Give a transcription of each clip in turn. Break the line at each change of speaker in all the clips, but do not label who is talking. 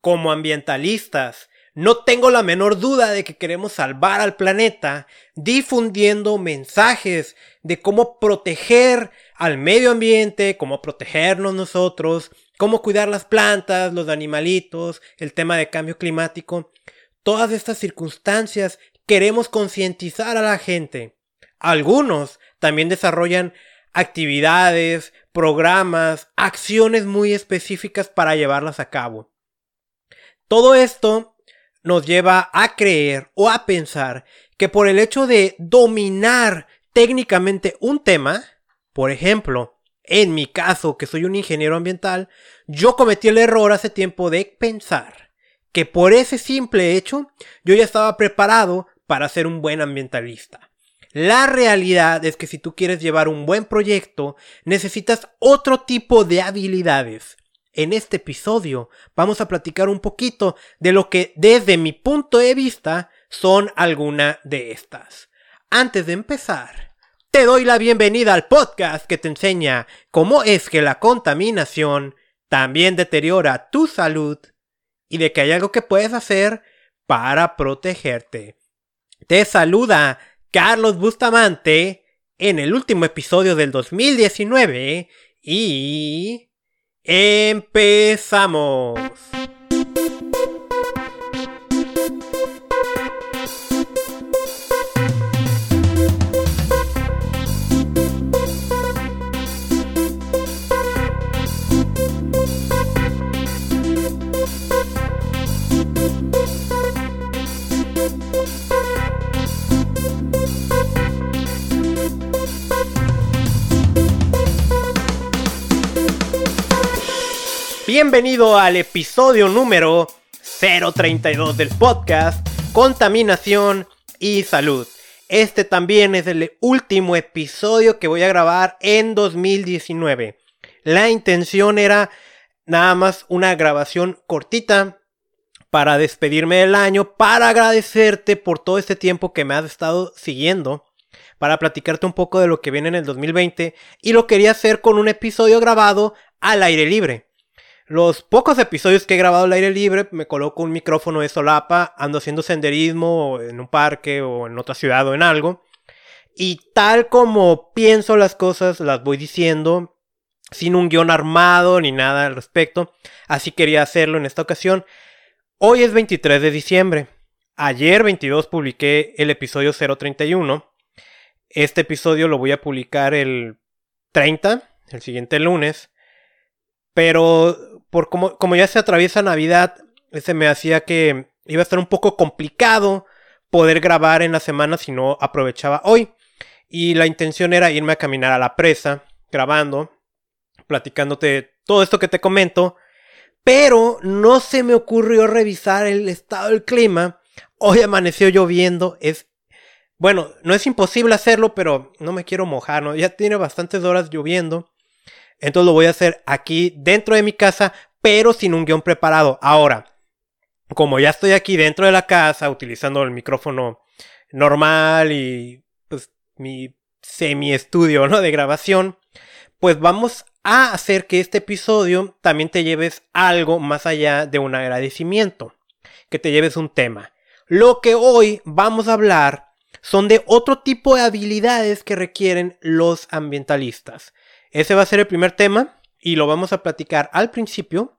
como ambientalistas, no tengo la menor duda de que queremos salvar al planeta difundiendo mensajes de cómo proteger al medio ambiente, cómo protegernos nosotros, cómo cuidar las plantas, los animalitos, el tema de cambio climático. Todas estas circunstancias queremos concientizar a la gente. Algunos también desarrollan actividades, programas, acciones muy específicas para llevarlas a cabo. Todo esto nos lleva a creer o a pensar que por el hecho de dominar técnicamente un tema, por ejemplo, en mi caso, que soy un ingeniero ambiental, yo cometí el error hace tiempo de pensar que por ese simple hecho yo ya estaba preparado para ser un buen ambientalista. La realidad es que si tú quieres llevar un buen proyecto, necesitas otro tipo de habilidades en este episodio vamos a platicar un poquito de lo que desde mi punto de vista son alguna de estas. Antes de empezar, te doy la bienvenida al podcast que te enseña cómo es que la contaminación también deteriora tu salud y de que hay algo que puedes hacer para protegerte. Te saluda Carlos Bustamante en el último episodio del 2019 y... Empezamos. Bienvenido al episodio número 032 del podcast Contaminación y Salud. Este también es el último episodio que voy a grabar en 2019. La intención era nada más una grabación cortita para despedirme del año, para agradecerte por todo este tiempo que me has estado siguiendo, para platicarte un poco de lo que viene en el 2020 y lo quería hacer con un episodio grabado al aire libre. Los pocos episodios que he grabado al aire libre, me coloco un micrófono de solapa, ando haciendo senderismo en un parque o en otra ciudad o en algo. Y tal como pienso las cosas, las voy diciendo, sin un guion armado ni nada al respecto. Así quería hacerlo en esta ocasión. Hoy es 23 de diciembre. Ayer 22 publiqué el episodio 031. Este episodio lo voy a publicar el 30, el siguiente lunes. Pero por como, como ya se atraviesa Navidad, ese me hacía que iba a estar un poco complicado poder grabar en la semana si no aprovechaba hoy. Y la intención era irme a caminar a la presa, grabando, platicándote todo esto que te comento. Pero no se me ocurrió revisar el estado del clima. Hoy amaneció lloviendo. Es. Bueno, no es imposible hacerlo, pero no me quiero mojar, ¿no? Ya tiene bastantes horas lloviendo. Entonces lo voy a hacer aquí dentro de mi casa, pero sin un guion preparado. Ahora, como ya estoy aquí dentro de la casa utilizando el micrófono normal y pues mi semi estudio, ¿no? De grabación, pues vamos a hacer que este episodio también te lleves algo más allá de un agradecimiento, que te lleves un tema. Lo que hoy vamos a hablar son de otro tipo de habilidades que requieren los ambientalistas. Ese va a ser el primer tema y lo vamos a platicar al principio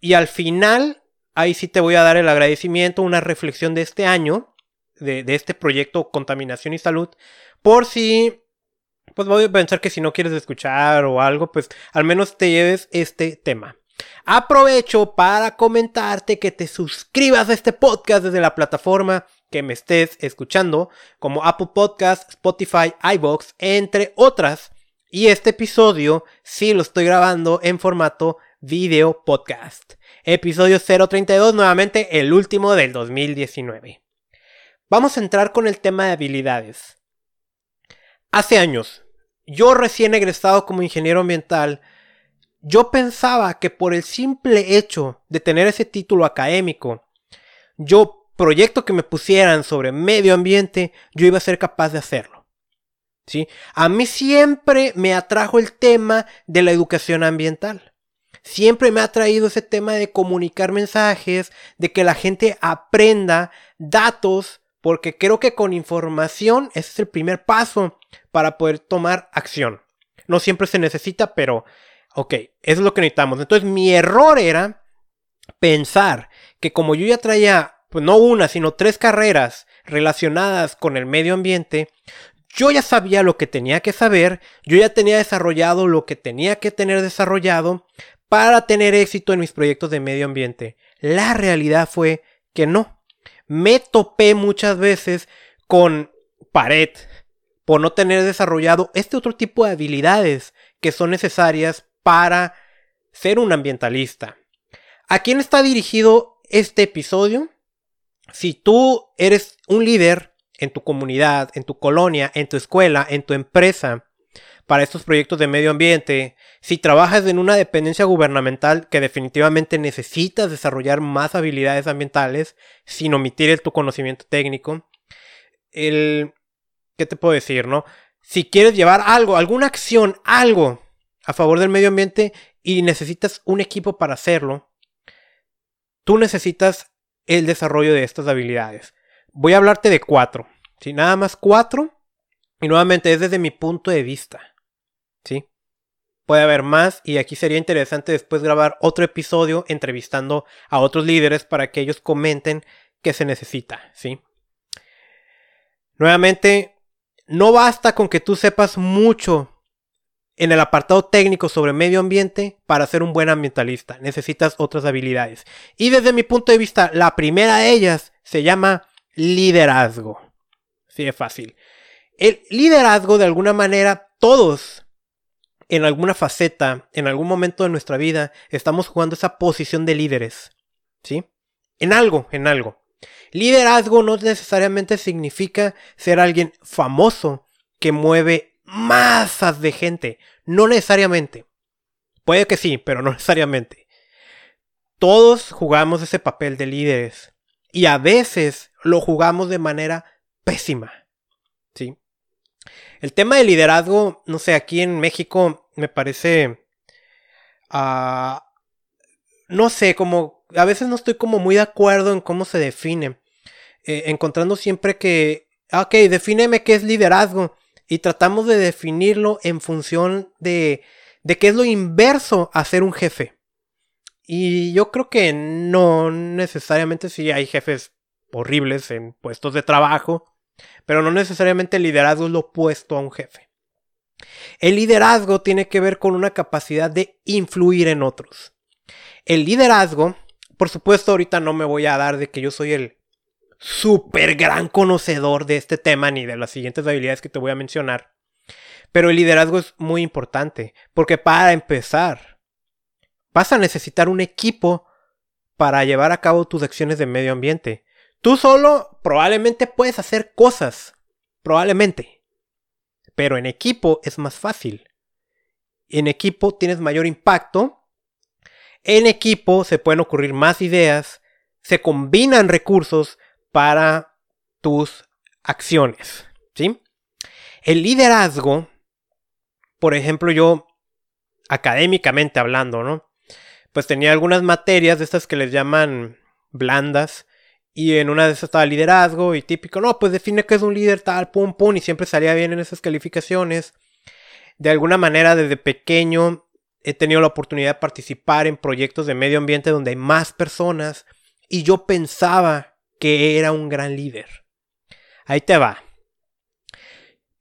y al final ahí sí te voy a dar el agradecimiento, una reflexión de este año, de, este proyecto Contaminación y Salud, por si, pues voy a pensar que si no quieres escuchar o algo, pues al menos te lleves este tema. Aprovecho para comentarte que te suscribas a este podcast desde la plataforma que me estés escuchando, como Apple Podcast, Spotify, iBox, entre otras. Y este episodio sí lo estoy grabando en formato video podcast. Episodio 032, nuevamente el último del 2019. Vamos a entrar con el tema de habilidades. Hace años, yo recién egresado como ingeniero ambiental, yo pensaba que por el simple hecho de tener ese título académico, yo proyecto que me pusieran sobre medio ambiente, yo iba a ser capaz de hacerlo. A mí siempre me atrajo el tema de la educación ambiental. Siempre me ha traído ese tema de comunicar mensajes, de que la gente aprenda datos, porque creo que con información ese es el primer paso para poder tomar acción. No siempre se necesita, pero ok, eso es lo que necesitamos. Entonces mi error era pensar que como yo ya traía, pues no una, sino tres carreras relacionadas con el medio ambiente, yo ya sabía lo que tenía que saber, yo ya tenía desarrollado lo que tenía que tener desarrollado para tener éxito en mis proyectos de medio ambiente. La realidad fue que no. Me topé muchas veces con pared por no tener desarrollado este otro tipo de habilidades que son necesarias para ser un ambientalista. ¿A quién está dirigido este episodio? Si tú eres un líder en tu comunidad, en tu colonia, en tu escuela, en tu empresa, para estos proyectos de medio ambiente, si trabajas en una dependencia gubernamental que definitivamente necesitas desarrollar más habilidades ambientales sin omitir tu conocimiento técnico. ¿Qué te puedo decir, no? Si quieres llevar algo, alguna acción, algo a favor del medio ambiente y necesitas un equipo para hacerlo, tú necesitas el desarrollo de estas habilidades. Voy a hablarte de cuatro. ¿sí? Nada más cuatro. Y nuevamente es desde mi punto de vista. ¿sí? Puede haber más y aquí sería interesante después grabar otro episodio entrevistando a otros líderes para que ellos comenten qué se necesita. ¿sí? Nuevamente, no basta con que tú sepas mucho en el apartado técnico sobre medio ambiente para ser un buen ambientalista. Necesitas otras habilidades. Y desde mi punto de vista, la primera de ellas se llama liderazgo. Sí, es fácil. El liderazgo, de alguna manera, todos, en alguna faceta, en algún momento de nuestra vida, estamos jugando esa posición de líderes. ¿Sí? En algo, en algo. Liderazgo no necesariamente significa ser alguien famoso que mueve masas de gente. No necesariamente. Puede que sí, pero no necesariamente. Todos jugamos ese papel de líderes. Y a veces lo jugamos de manera pésima. ¿Sí? El tema de liderazgo, no sé, aquí en México me parece... Uh, no sé, como... A veces no estoy como muy de acuerdo en cómo se define. Eh, encontrando siempre que... Ah, ok, defíneme qué es liderazgo y tratamos de definirlo en función de, de qué es lo inverso a ser un jefe. Y yo creo que no necesariamente si hay jefes horribles en puestos de trabajo, pero no necesariamente el liderazgo es lo opuesto a un jefe. El liderazgo tiene que ver con una capacidad de influir en otros. El liderazgo, por supuesto ahorita no me voy a dar de que yo soy el súper gran conocedor de este tema ni de las siguientes habilidades que te voy a mencionar. Pero el liderazgo es muy importante, porque para empezar, vas a necesitar un equipo para llevar a cabo tus acciones de medio ambiente. Tú solo probablemente puedes hacer cosas, probablemente. Pero en equipo es más fácil. En equipo tienes mayor impacto. En equipo se pueden ocurrir más ideas, se combinan recursos para tus acciones. ¿sí? El liderazgo, por ejemplo, yo, académicamente hablando, ¿no? Pues tenía algunas materias de estas que les llaman blandas. Y en una de esas estaba liderazgo y típico, no, pues define que es un líder tal, pum, pum, y siempre salía bien en esas calificaciones. De alguna manera, desde pequeño he tenido la oportunidad de participar en proyectos de medio ambiente donde hay más personas. Y yo pensaba que era un gran líder. Ahí te va.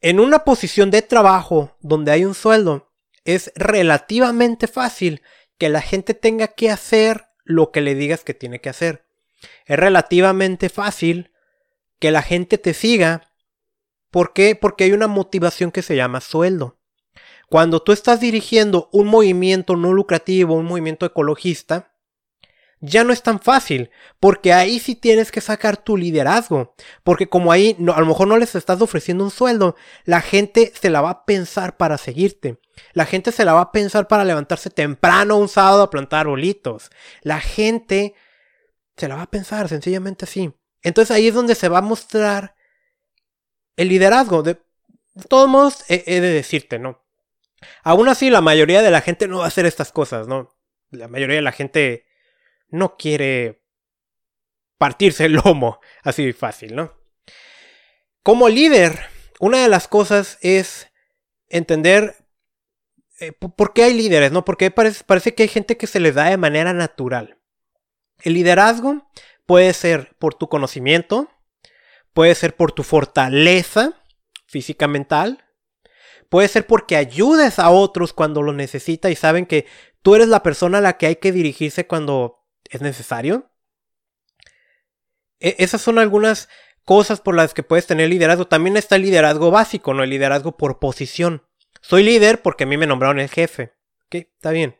En una posición de trabajo donde hay un sueldo, es relativamente fácil que la gente tenga que hacer lo que le digas que tiene que hacer. Es relativamente fácil que la gente te siga. ¿Por qué? Porque hay una motivación que se llama sueldo. Cuando tú estás dirigiendo un movimiento no lucrativo, un movimiento ecologista, ya no es tan fácil, porque ahí sí tienes que sacar tu liderazgo, porque como ahí no, a lo mejor no les estás ofreciendo un sueldo, la gente se la va a pensar para seguirte, la gente se la va a pensar para levantarse temprano un sábado a plantar bolitos, la gente se la va a pensar sencillamente así. Entonces ahí es donde se va a mostrar el liderazgo. De, todos modos, he, he de decirte, ¿no? Aún así, la mayoría de la gente no va a hacer estas cosas, ¿no? la mayoría de la gente no quiere partirse el lomo así fácil, ¿no? Como líder, una de las cosas es entender eh, por qué hay líderes, ¿no? Porque parece, que hay gente que se les da de manera natural. El liderazgo puede ser por tu conocimiento, puede ser por tu fortaleza física mental, puede ser porque ayudes a otros cuando lo necesita y saben que tú eres la persona a la que hay que dirigirse cuando es necesario. E, esas son algunas cosas por las que puedes tener liderazgo. También está el liderazgo básico, no el liderazgo por posición. Soy líder porque a mí me nombraron el jefe. Ok, está bien.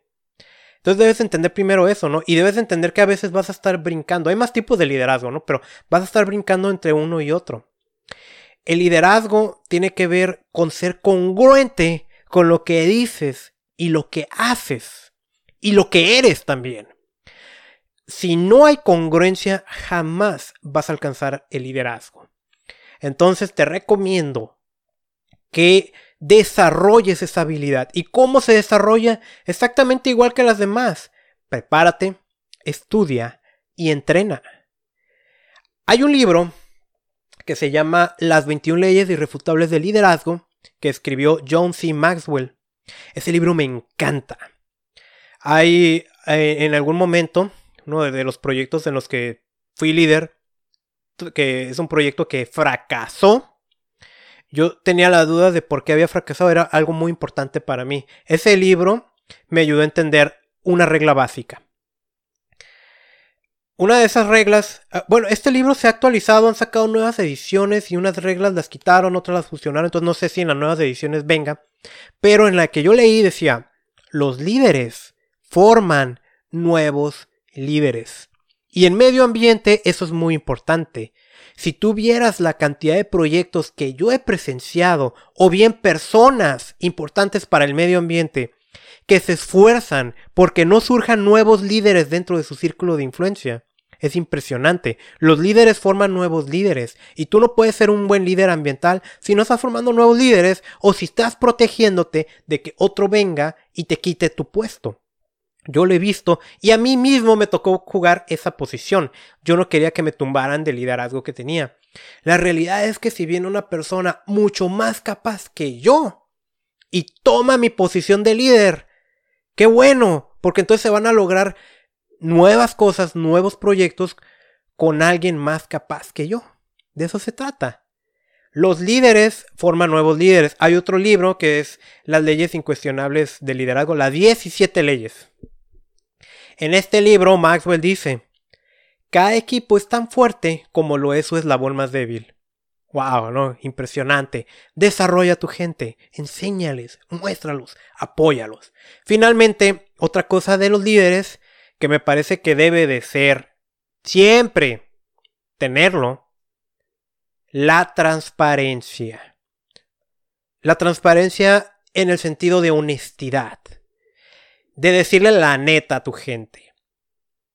Entonces debes entender primero eso, ¿no? Y debes entender que a veces vas a estar brincando. Hay más tipos de liderazgo, ¿no? Pero vas a estar brincando entre uno y otro. El liderazgo tiene que ver con ser congruente con lo que dices y lo que haces y lo que eres también. Si no hay congruencia, jamás vas a alcanzar el liderazgo. Entonces te recomiendo que desarrolles esa habilidad. ¿Y cómo se desarrolla? Exactamente igual que las demás. Prepárate, estudia y entrena. Hay un libro que se llama Las 21 leyes irrefutables del liderazgo que escribió John C. Maxwell. Ese libro me encanta. Hay eh, en algún momento, uno de los proyectos en los que fui líder, que es un proyecto que fracasó yo tenía la duda de por qué había fracasado, era algo muy importante para mí. Ese libro me ayudó a entender una regla básica. Una de esas reglas, ah, bueno, este libro se ha actualizado, han sacado nuevas ediciones y unas reglas las quitaron, otras las fusionaron, entonces no sé si en las nuevas ediciones venga, pero en la que yo leí decía, los líderes forman nuevos líderes. Y en medio ambiente eso es muy importante. Si tú vieras la cantidad de proyectos que yo he presenciado, o bien personas importantes para el medio ambiente, que se esfuerzan porque no surjan nuevos líderes dentro de su círculo de influencia. Es impresionante. Los líderes forman nuevos líderes. Y tú no puedes ser un buen líder ambiental si no estás formando nuevos líderes o si estás protegiéndote de que otro venga y te quite tu puesto. Yo lo he visto y a mí mismo me tocó jugar esa posición. Yo no quería que me tumbaran del liderazgo que tenía. La realidad es que si viene una persona mucho más capaz que yo y toma mi posición de líder, qué bueno, porque entonces se van a lograr nuevas cosas, nuevos proyectos con alguien más capaz que yo. De eso se trata. Los líderes forman nuevos líderes. Hay otro libro que es Las leyes incuestionables del liderazgo, las 17 leyes. En este libro, Maxwell dice, cada equipo es tan fuerte como lo es su eslabón más débil. Wow, ¿no? Impresionante. Desarrolla a tu gente, enséñales, muéstralos, apóyalos. Finalmente, otra cosa de los líderes que me parece que debe de ser siempre tenerlo, la transparencia. La transparencia en el sentido de honestidad de decirle la neta a tu gente,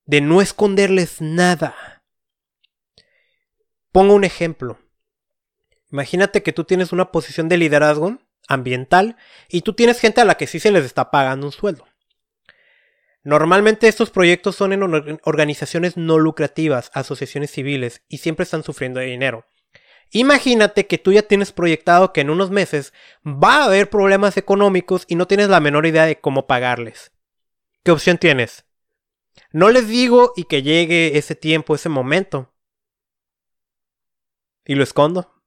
de no esconderles nada. Pongo un ejemplo. Imagínate que tú tienes una posición de liderazgo ambiental y tú tienes gente a la que sí se les está pagando un sueldo. Normalmente estos proyectos son en organizaciones no lucrativas, asociaciones civiles, y siempre están sufriendo de dinero. Imagínate que tú ya tienes proyectado que en unos meses va a haber problemas económicos y no tienes la menor idea de cómo pagarles. ¿Qué opción tienes? No les digo y que llegue ese tiempo, ese momento. Y lo escondo.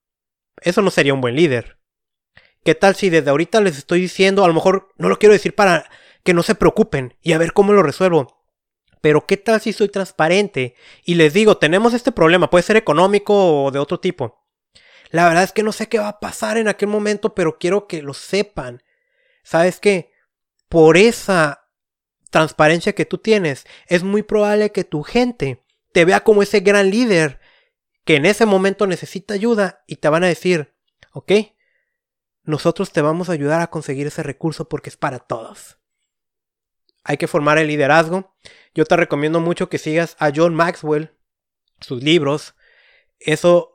Eso no sería un buen líder. ¿Qué tal si desde ahorita les estoy diciendo, a lo mejor no lo quiero decir para que no se preocupen y a ver cómo lo resuelvo? Pero ¿qué tal si soy transparente y les digo, tenemos este problema, puede ser económico o de otro tipo? La verdad es que no sé qué va a pasar en aquel momento, pero quiero que lo sepan. ¿Sabes qué? Por esa transparencia que tú tienes, es muy probable que tu gente te vea como ese gran líder que en ese momento necesita ayuda y te van a decir, ok, nosotros te vamos a ayudar a conseguir ese recurso porque es para todos. Hay que formar el liderazgo. Yo te recomiendo mucho que sigas a John Maxwell, sus libros. Eso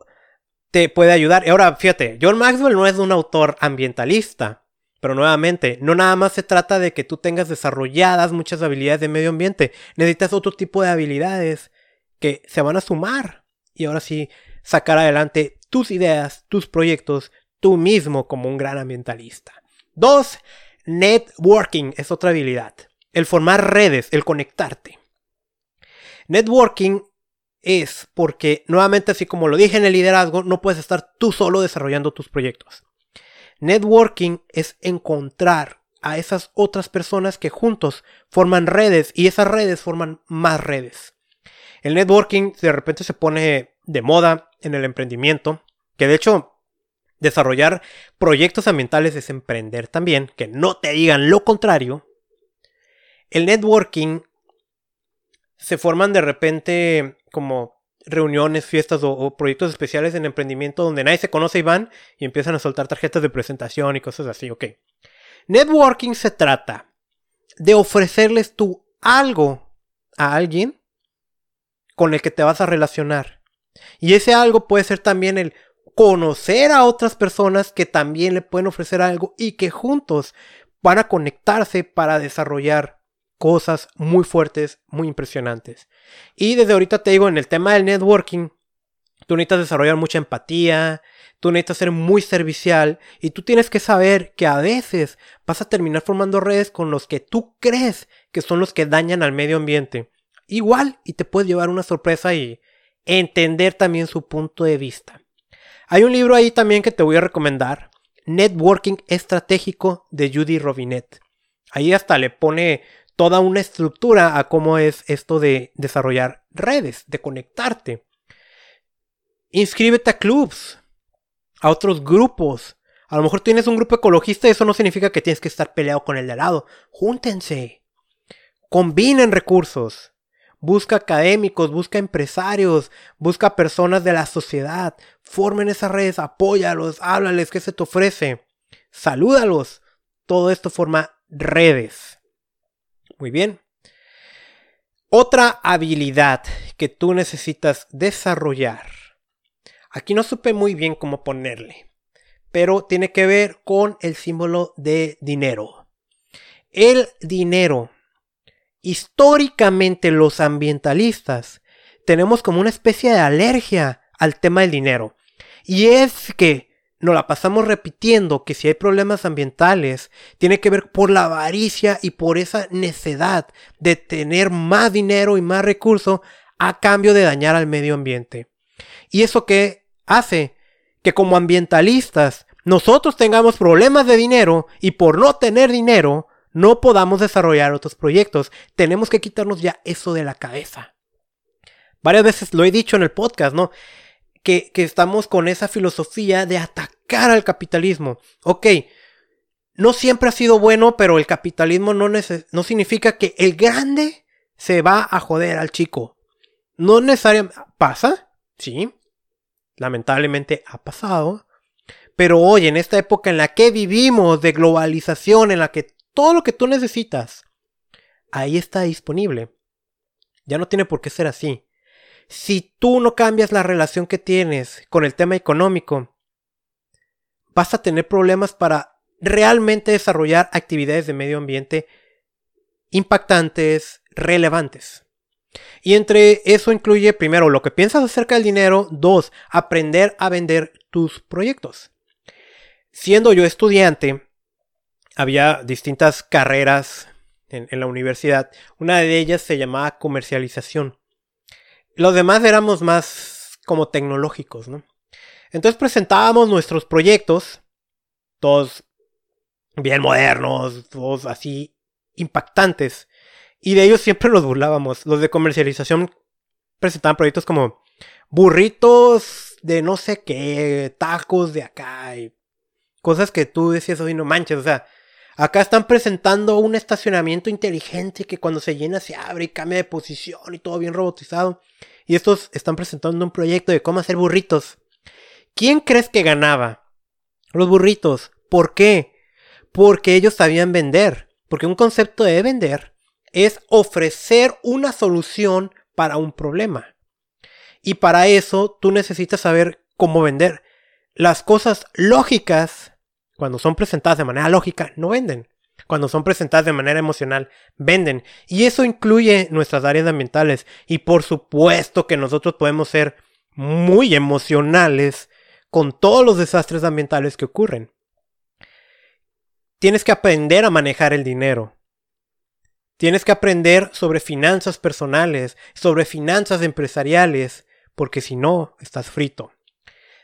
te puede ayudar. Ahora, fíjate, John Maxwell no es un autor ambientalista. Pero nuevamente, no nada más se trata de que tú tengas desarrolladas muchas habilidades de medio ambiente. Necesitas otro tipo de habilidades que se van a sumar. Y ahora sí, sacar adelante tus ideas, tus proyectos, tú mismo como un gran ambientalista. Dos, networking es otra habilidad. El formar redes, el conectarte. Networking es porque, nuevamente, así como lo dije en el liderazgo, no puedes estar tú solo desarrollando tus proyectos. Networking es encontrar a esas otras personas que juntos forman redes y esas redes forman más redes. El networking de repente se pone de moda en el emprendimiento, que de hecho desarrollar proyectos ambientales es emprender también, que no te digan lo contrario. El networking se forman de repente como reuniones, fiestas o, proyectos especiales en emprendimiento donde nadie se conoce y van y empiezan a soltar tarjetas de presentación y cosas así, ok. Networking se trata de ofrecerles tú algo a alguien con el que te vas a relacionar. Y ese algo puede ser también el conocer a otras personas que también le pueden ofrecer algo y que juntos van a conectarse para desarrollar cosas muy fuertes, muy impresionantes. Y desde ahorita te digo, en el tema del networking, tú necesitas desarrollar mucha empatía, tú necesitas ser muy servicial y tú tienes que saber que a veces vas a terminar formando redes con los que tú crees que son los que dañan al medio ambiente. Igual y te puedes llevar una sorpresa y entender también su punto de vista. Hay un libro ahí también que te voy a recomendar, Networking Estratégico de Judy Robinet. Ahí hasta le pone toda una estructura a cómo es esto de desarrollar redes, de conectarte. Inscríbete a clubs, a otros grupos. A lo mejor tienes un grupo ecologista y eso no significa que tienes que estar peleado con el de al lado. Júntense. Combinen recursos. Busca académicos, busca empresarios, busca personas de la sociedad. Formen esas redes, apóyalos, háblales, ¿qué se te ofrece? Salúdalos. Todo esto forma redes. Muy bien. Otra habilidad que tú necesitas desarrollar. Aquí no supe muy bien cómo ponerle, pero tiene que ver con el símbolo de dinero. El dinero. Históricamente los ambientalistas tenemos como una especie de alergia al tema del dinero. Y es que nos la pasamos repitiendo que si hay problemas ambientales, tiene que ver por la avaricia y por esa necedad de tener más dinero y más recursos a cambio de dañar al medio ambiente. Y eso que hace que como ambientalistas nosotros tengamos problemas de dinero y por no tener dinero no podamos desarrollar otros proyectos. Tenemos que quitarnos ya eso de la cabeza. Varias veces lo he dicho en el podcast, ¿no? Que, estamos con esa filosofía de atacar al capitalismo. Ok, no siempre ha sido bueno, pero el capitalismo no, no significa que el grande se va a joder al chico. No necesariamente pasa, sí, lamentablemente ha pasado. Pero hoy, en esta época en la que vivimos de globalización, en la que todo lo que tú necesitas, ahí está disponible. Ya no tiene por qué ser así si tú no cambias la relación que tienes con el tema económico, vas a tener problemas para realmente desarrollar actividades de medio ambiente impactantes, relevantes. Y entre eso incluye, primero, lo que piensas acerca del dinero, dos, aprender a vender tus proyectos. Siendo yo estudiante, había distintas carreras en, en la universidad. Una de ellas se llamaba comercialización. Los demás éramos más como tecnológicos, ¿no? Entonces presentábamos nuestros proyectos, todos bien modernos, todos así impactantes. Y de ellos siempre nos burlábamos. Los de comercialización presentaban proyectos como burritos de no sé qué, tacos de acá y cosas que tú decías, hoy no manches, o sea, acá están presentando un estacionamiento inteligente que cuando se llena se abre y cambia de posición y todo bien robotizado. Y estos están presentando un proyecto de cómo hacer burritos. ¿Quién crees que ganaba? Los burritos. ¿Por qué? Porque ellos sabían vender. Porque un concepto de vender es ofrecer una solución para un problema. Y para eso tú necesitas saber cómo vender. Las cosas lógicas Cuando son presentadas de manera lógica, no venden. Cuando son presentadas de manera emocional, venden. Y eso incluye nuestras áreas ambientales. Y por supuesto que nosotros podemos ser muy emocionales con todos los desastres ambientales que ocurren. Tienes que aprender a manejar el dinero. Tienes que aprender sobre finanzas personales, sobre finanzas empresariales, porque si no, estás frito.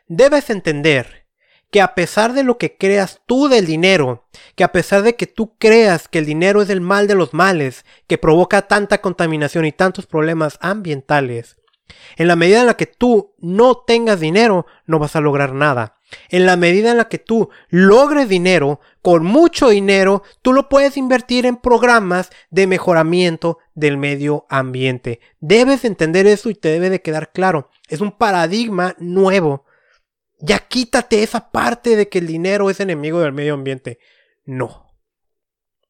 Debes entender que a pesar de lo que creas tú del dinero, que a pesar de que tú creas que el dinero es el mal de los males, que provoca tanta contaminación y tantos problemas ambientales, en la medida en la que tú no tengas dinero, no vas a lograr nada. En la medida en la que tú logres dinero, con mucho dinero, tú lo puedes invertir en programas de mejoramiento del medio ambiente. Debes entender eso y te debe de quedar claro. Es un paradigma nuevo. Ya quítate esa parte de que el dinero es enemigo del medio ambiente. No.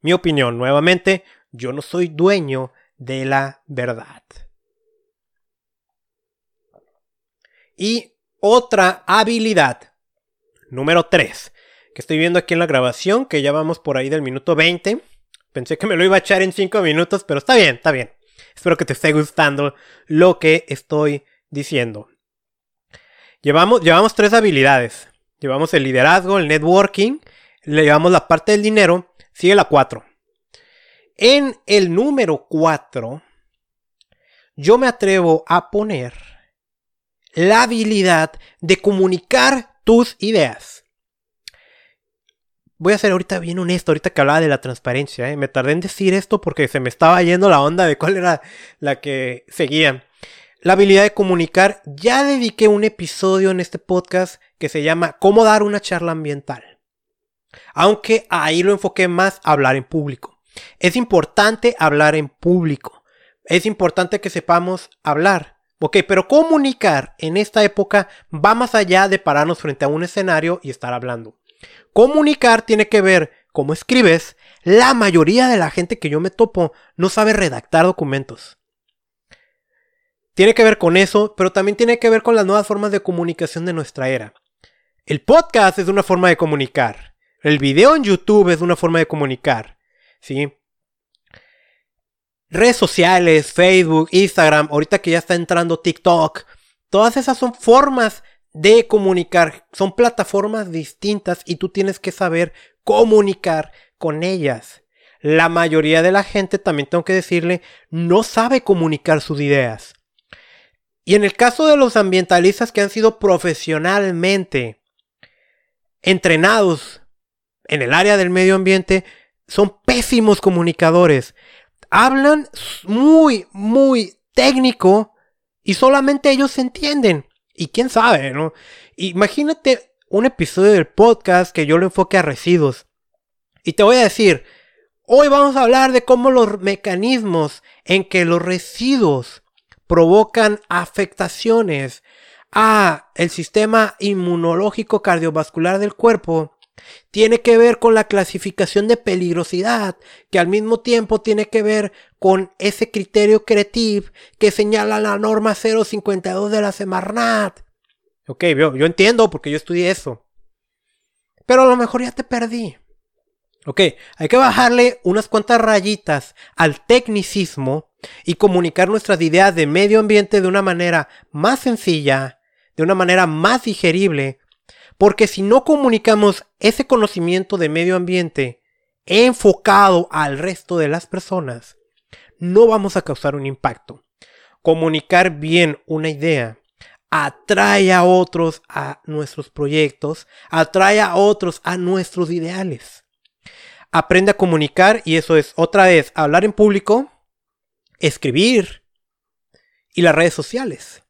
Mi opinión, nuevamente, yo no soy dueño de la verdad. Y otra habilidad. Número 3. Que estoy viendo aquí en la grabación, que ya vamos por ahí del minuto 20. Pensé que me lo iba a echar en 5 minutos, pero está bien, está bien. Espero que te esté gustando lo que estoy diciendo. Llevamos, llevamos tres habilidades. Llevamos el liderazgo, el networking, le llevamos la parte del dinero, sigue la 4. En el número 4, yo me atrevo a poner la habilidad de comunicar tus ideas. Voy a ser ahorita bien honesto, ahorita que hablaba de la transparencia, ¿eh? me tardé en decir esto porque se me estaba yendo la onda de cuál era la que seguía. La habilidad de comunicar, ya dediqué un episodio en este podcast que se llama Cómo dar una charla ambiental. Aunque ahí lo enfoqué más a hablar en público. Es importante hablar en público. Es importante que sepamos hablar. Ok, pero comunicar en esta época va más allá de pararnos frente a un escenario y estar hablando. Comunicar tiene que ver cómo escribes. La mayoría de la gente que yo me topo no sabe redactar documentos. Tiene que ver con eso, pero también tiene que ver con las nuevas formas de comunicación de nuestra era. El podcast es una forma de comunicar. El video en YouTube es una forma de comunicar. ¿Sí? redes sociales, Facebook, Instagram, ahorita que ya está entrando TikTok, todas esas son formas de comunicar, son plataformas distintas y tú tienes que saber comunicar con ellas. La mayoría de la gente, también tengo que decirle, no sabe comunicar sus ideas. Y en el caso de los ambientalistas que han sido profesionalmente entrenados en el área del medio ambiente, son pésimos comunicadores hablan muy, muy técnico y solamente ellos entienden. Y quién sabe, ¿no? Imagínate un episodio del podcast que yo lo enfoque a residuos. Y te voy a decir, hoy vamos a hablar de cómo los mecanismos en que los residuos provocan afectaciones a el sistema inmunológico cardiovascular del cuerpo tiene que ver con la clasificación de peligrosidad, que al mismo tiempo tiene que ver con ese criterio creativo que señala la norma 052 de la Semarnat. Ok, yo, yo entiendo porque yo estudié eso. Pero a lo mejor ya te perdí. Ok, hay que bajarle unas cuantas rayitas al tecnicismo y comunicar nuestras ideas de medio ambiente de una manera más sencilla, de una manera más digerible, porque si no comunicamos ese conocimiento de medio ambiente enfocado al resto de las personas, no vamos a causar un impacto. Comunicar bien una idea atrae a otros a nuestros proyectos, atrae a otros a nuestros ideales. Aprende a comunicar y eso es otra vez hablar en público, escribir y las redes sociales.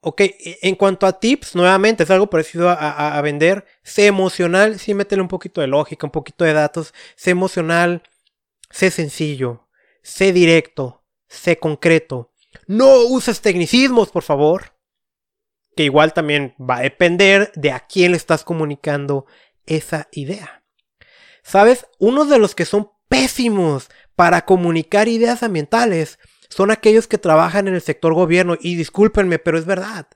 Ok, e, en cuanto a tips, nuevamente es algo parecido a, vender. Sé emocional, sí, métele un poquito de lógica, un poquito de datos. Sé emocional, sé sencillo, sé directo, sé concreto. No uses tecnicismos, por favor. Que igual también va a depender de a quién le estás comunicando esa idea. ¿Sabes? Uno de los que son pésimos para comunicar ideas ambientales son aquellos que trabajan en el sector gobierno. Y discúlpenme, pero es verdad.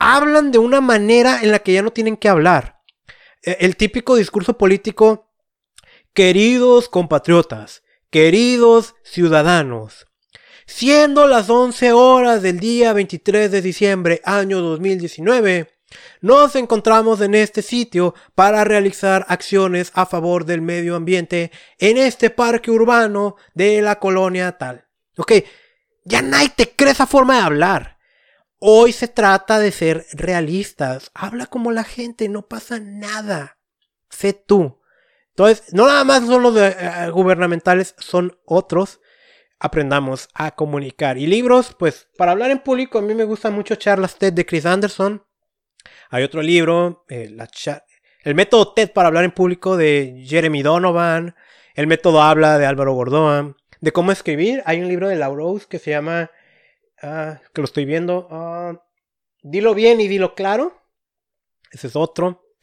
Hablan de una manera en la que ya no tienen que hablar. e, el típico discurso político, queridos compatriotas, queridos ciudadanos, siendo las 11 horas del día 23 de diciembre año 2019, nos encontramos en este sitio para realizar acciones a favor del medio ambiente en este parque urbano de la colonia tal. Ok, ya nadie te cree esa forma de hablar. Hoy se trata de ser realistas. Habla como la gente, no pasa nada. Sé tú. Entonces, no nada más son los eh, gubernamentales, son otros. Aprendamos a comunicar. Y libros, pues, para hablar en público, a mí me gustan mucho charlas TED de Chris Anderson. Hay otro libro, eh, El método TED para hablar en público de Jeremy Donovan. El método habla de Álvaro Gordoa. De cómo escribir, hay un libro de Rose que se llama, ah, que lo estoy viendo, ah, Dilo bien y dilo claro. Ese es otro.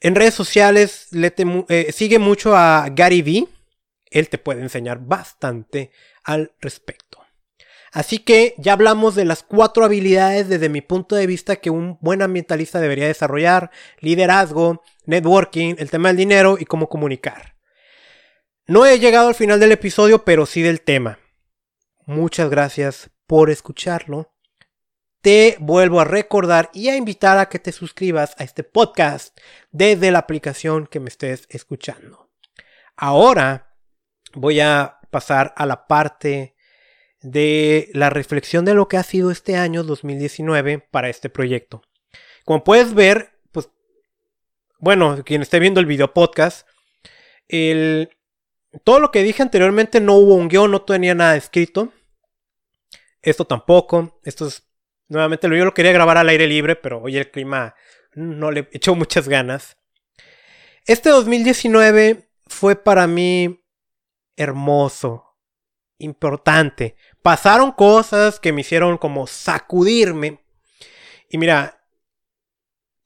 En redes sociales eh, sigue mucho a Gary Vee. Él te puede enseñar bastante al respecto. Así que ya hablamos de las cuatro habilidades desde mi punto de vista que un buen ambientalista debería desarrollar. Liderazgo, networking, el tema del dinero y cómo comunicar. No he llegado al final del episodio, pero sí del tema. Muchas gracias por escucharlo. Te vuelvo a recordar y a invitar a que te suscribas a este podcast desde la aplicación que me estés escuchando. Ahora voy a pasar a la parte de la reflexión de lo que ha sido este año 2019 para este proyecto. Como puedes ver, pues, bueno, quien esté viendo el video podcast, el, todo lo que dije anteriormente no hubo un guion, no tenía nada escrito. Esto tampoco. Esto es, nuevamente, yo lo quería grabar al aire libre, pero hoy el clima no le echó muchas ganas. Este 2019 fue para mí hermoso, importante. Pasaron cosas que me hicieron como sacudirme. Y mira,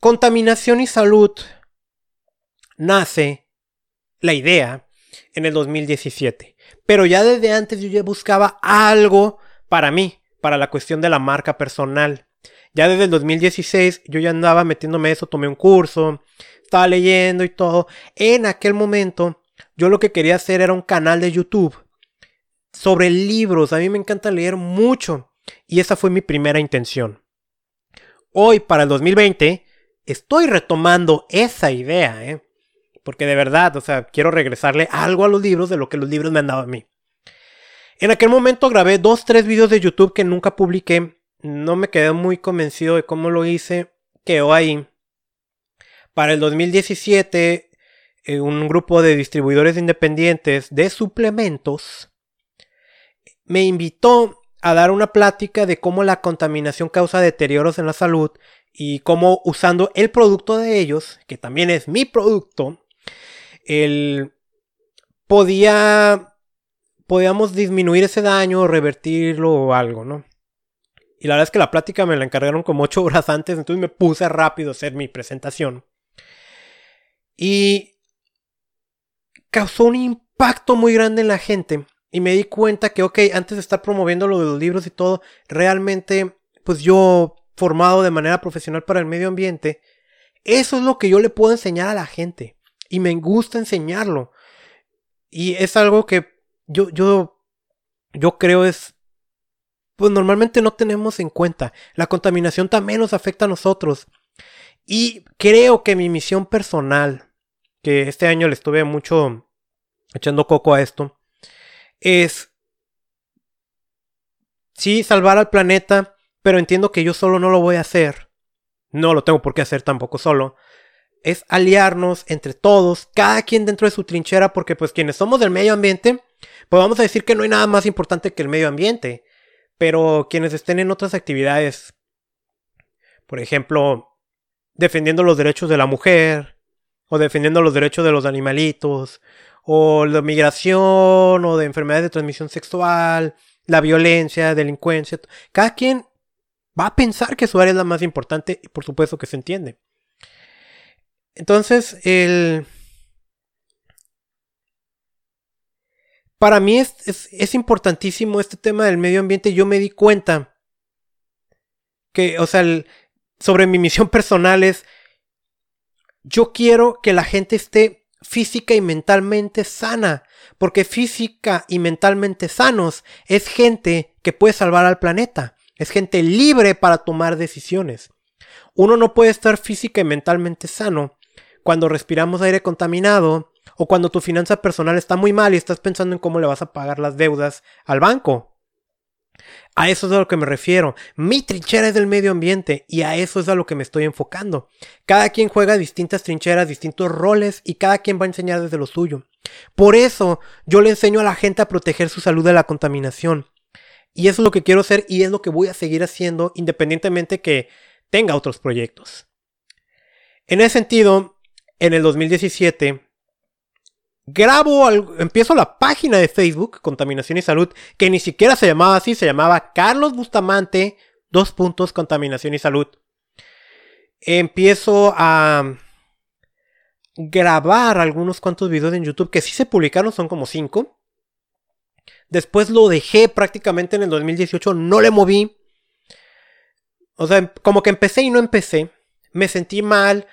contaminación y salud nace la idea en el 2017. Pero ya desde antes yo ya buscaba algo para mí, para la cuestión de la marca personal. Ya desde el 2016 yo ya andaba metiéndome eso, tomé un curso, estaba leyendo y todo. En aquel momento yo lo que quería hacer era un canal de YouTube sobre libros. A mí me encanta leer mucho. Y esa fue mi primera intención. Hoy, para el 2020, estoy retomando esa idea, ¿eh? Porque de verdad, o sea, quiero regresarle algo a los libros de lo que los libros me han dado a mí. En aquel momento grabé dos, tres videos de YouTube que nunca publiqué. No me quedé muy convencido de cómo lo hice. Quedó ahí. Para el 2017, eh, un grupo de distribuidores independientes de suplementos me invitó a dar una plática de cómo la contaminación causa deterioros en la salud y cómo usando el producto de ellos, que también es mi producto, el podía podíamos disminuir ese daño, revertirlo o algo, ¿no? Y la verdad es que la plática me la encargaron como ocho horas antes, entonces me puse rápido a hacer mi presentación. Y causó un impacto muy grande en la gente y me di cuenta que, ok, antes de estar promoviendo lo de los libros y todo, realmente, pues yo, formado de manera profesional para el medio ambiente, eso es lo que yo le puedo enseñar a la gente. Y me gusta enseñarlo. Y es algo que yo, yo, yo creo es, pues normalmente no tenemos en cuenta. La contaminación también nos afecta a nosotros. Y creo que mi misión personal, que este año le estuve mucho echando coco a esto, es, sí, salvar al planeta, pero entiendo que yo solo no lo voy a hacer. No lo tengo por qué hacer tampoco solo. Es aliarnos entre todos, cada quien dentro de su trinchera, porque pues quienes somos del medio ambiente, pues vamos a decir que no hay nada más importante que el medio ambiente. Pero quienes estén en otras actividades, por ejemplo, defendiendo los derechos de la mujer, o defendiendo los derechos de los animalitos, o la migración, o de enfermedades de transmisión sexual, la violencia, delincuencia. Cada quien va a pensar que su área es la más importante y por supuesto que se entiende. Entonces, el... Para mí es, importantísimo este tema del medio ambiente. Yo me di cuenta que, o sea, sobre mi misión personal es Yo quiero que la gente esté física y mentalmente sana, porque física y mentalmente sanos es gente que puede salvar al planeta, es gente libre para tomar decisiones. Uno no puede estar física y mentalmente sano cuando respiramos aire contaminado o cuando tu finanza personal está muy mal y estás pensando en cómo le vas a pagar las deudas al banco. A eso es a lo que me refiero. Mi trinchera es del medio ambiente y a eso es a lo que me estoy enfocando. Cada quien juega distintas trincheras, distintos roles y cada quien va a enseñar desde lo suyo. Por eso yo le enseño a la gente a proteger su salud de la contaminación. Y eso es lo que quiero hacer y es lo que voy a seguir haciendo independientemente que tenga otros proyectos. En ese sentido, en el 2017 grabo, empiezo la página de Facebook, Contaminación y Salud, que ni siquiera se llamaba así, se llamaba Carlos Bustamante, dos puntos, Contaminación y Salud. Empiezo a grabar algunos cuantos videos en YouTube que sí se publicaron, son como cinco. Después lo dejé prácticamente en el 2018, no le moví. O sea, como que empecé y no empecé. Me sentí mal.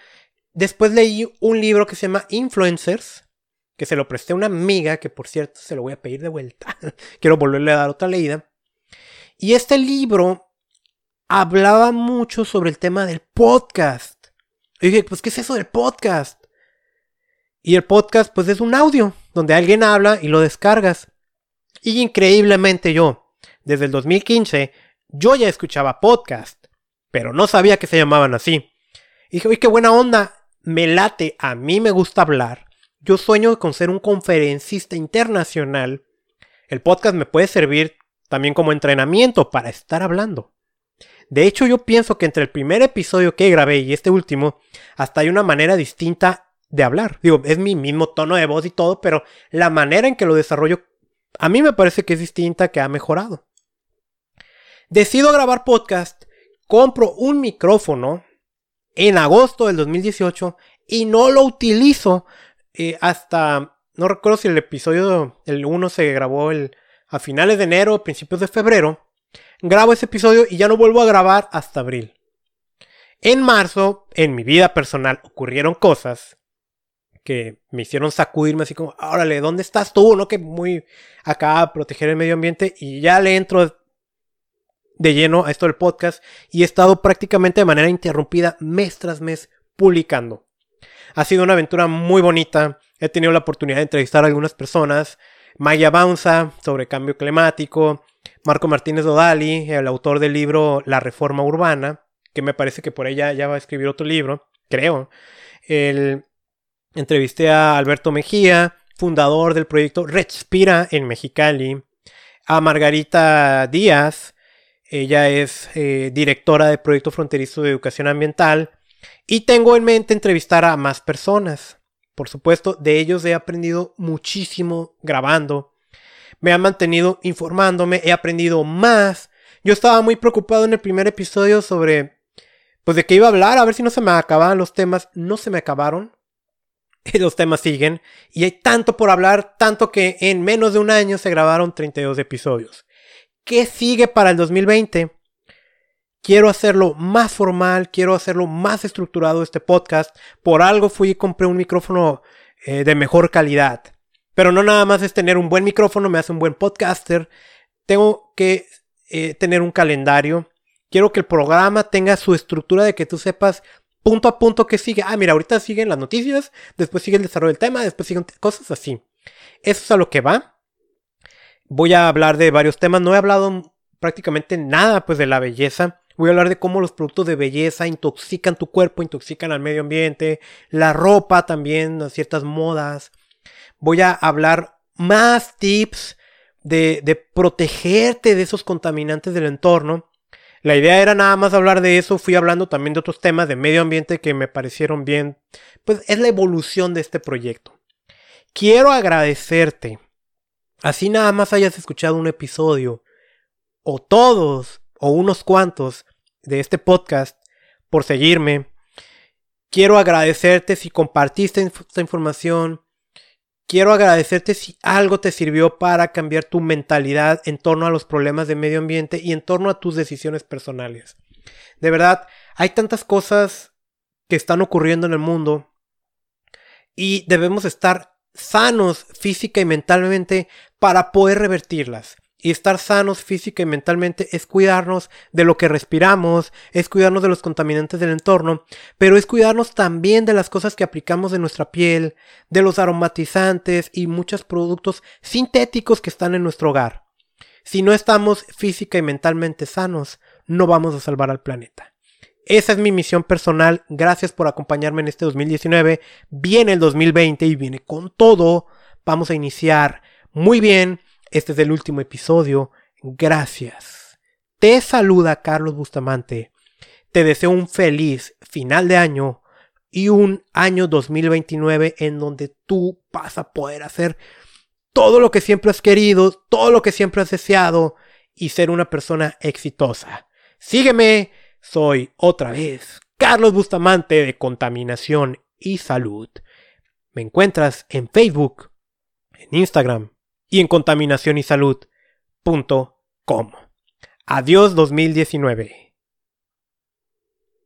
Después leí un libro que se llama Influencers, que se lo presté a una amiga, que por cierto se lo voy a pedir de vuelta. Quiero volverle a dar otra leída. Y este libro hablaba mucho sobre el tema del podcast. Y dije, pues, ¿qué es eso del podcast? Y el podcast, pues, es un audio donde alguien habla y lo descargas. Y increíblemente yo, desde el 2015, yo ya escuchaba podcast, pero no sabía que se llamaban así. Y dije, uy, qué buena onda, me late, a mí me gusta hablar yo sueño con ser un conferencista internacional. El podcast me puede servir también como entrenamiento para estar hablando. De hecho, yo pienso que entre el primer episodio que grabé y este último, hasta hay una manera distinta de hablar. Digo, es mi mismo tono de voz y todo, pero la manera en que lo desarrollo a mí me parece que es distinta, que ha mejorado. Decido grabar podcast, compro un micrófono en agosto del 2018 y no lo utilizo hasta, no recuerdo si el episodio, el 1 se grabó el, a finales de enero, principios de febrero. Grabo ese episodio y ya no vuelvo a grabar hasta abril. En marzo, en mi vida personal, ocurrieron cosas que me hicieron sacudirme así como, órale, ¿dónde estás tú? ¿No? Que muy acá a proteger el medio ambiente y ya le entro de lleno a esto del podcast y he estado prácticamente de manera interrumpida mes tras mes publicando. Ha sido una aventura muy bonita. He tenido la oportunidad de entrevistar a algunas personas. Maya Bounza sobre cambio climático. Marco Martínez Dodali, el autor del libro La Reforma Urbana, que me parece que por ella ya va a escribir otro libro, creo. El, entrevisté a Alberto Mejía, fundador del proyecto Respira en Mexicali. A Margarita Díaz, ella es eh, directora del proyecto fronterizo de educación ambiental y tengo en mente entrevistar a más personas. Por supuesto, de ellos he aprendido muchísimo grabando. Me han mantenido informándome, he aprendido más. Yo estaba muy preocupado en el primer episodio sobre, pues de qué iba a hablar, a ver si no se me acababan los temas. No se me acabaron. los temas siguen. Y hay tanto por hablar, tanto que en menos de un año se grabaron 32 episodios. ¿Qué sigue para el 2020? Quiero hacerlo más formal, quiero hacerlo más estructurado este podcast. Por algo fui y compré un micrófono eh, de mejor calidad. Pero no nada más es tener un buen micrófono, me hace un buen podcaster. Tengo que eh, tener un calendario. Quiero que el programa tenga su estructura de que tú sepas punto a punto que sigue. Ah, mira, ahorita siguen las noticias, después sigue el desarrollo del tema, después siguen cosas así. Eso es a lo que va. Voy a hablar de varios temas. No he hablado prácticamente nada pues de la belleza. Voy a hablar de cómo los productos de belleza intoxican tu cuerpo, intoxican al medio ambiente, la ropa también, ciertas modas. Voy a hablar más tips de, de protegerte de esos contaminantes del entorno. La idea era nada más hablar de eso, fui hablando también de otros temas de medio ambiente que me parecieron bien. Pues es la evolución de este proyecto. Quiero agradecerte. Así nada más hayas escuchado un episodio. O todos o unos cuantos de este podcast por seguirme. Quiero agradecerte si compartiste esta información. Quiero agradecerte si algo te sirvió para cambiar tu mentalidad en torno a los problemas de medio ambiente y en torno a tus decisiones personales. De verdad, hay tantas cosas que están ocurriendo en el mundo y debemos estar sanos física y mentalmente para poder revertirlas. Y estar sanos física y mentalmente es cuidarnos de lo que respiramos, es cuidarnos de los contaminantes del entorno, pero es cuidarnos también de las cosas que aplicamos en nuestra piel, de los aromatizantes y muchos productos sintéticos que están en nuestro hogar. Si no estamos física y mentalmente sanos, no vamos a salvar al planeta. Esa es mi misión personal. Gracias por acompañarme en este 2019. Viene el 2020 y viene con todo. Vamos a iniciar muy bien este es el último episodio. Gracias. Te saluda Carlos Bustamante. Te deseo un feliz final de año y un año 2029 en donde tú vas a poder hacer todo lo que siempre has querido, todo lo que siempre has deseado y ser una persona exitosa. Sígueme, soy otra vez Carlos Bustamante de Contaminación y Salud. Me encuentras en Facebook, en Instagram, y en contaminación y salud.com. Adiós 2019.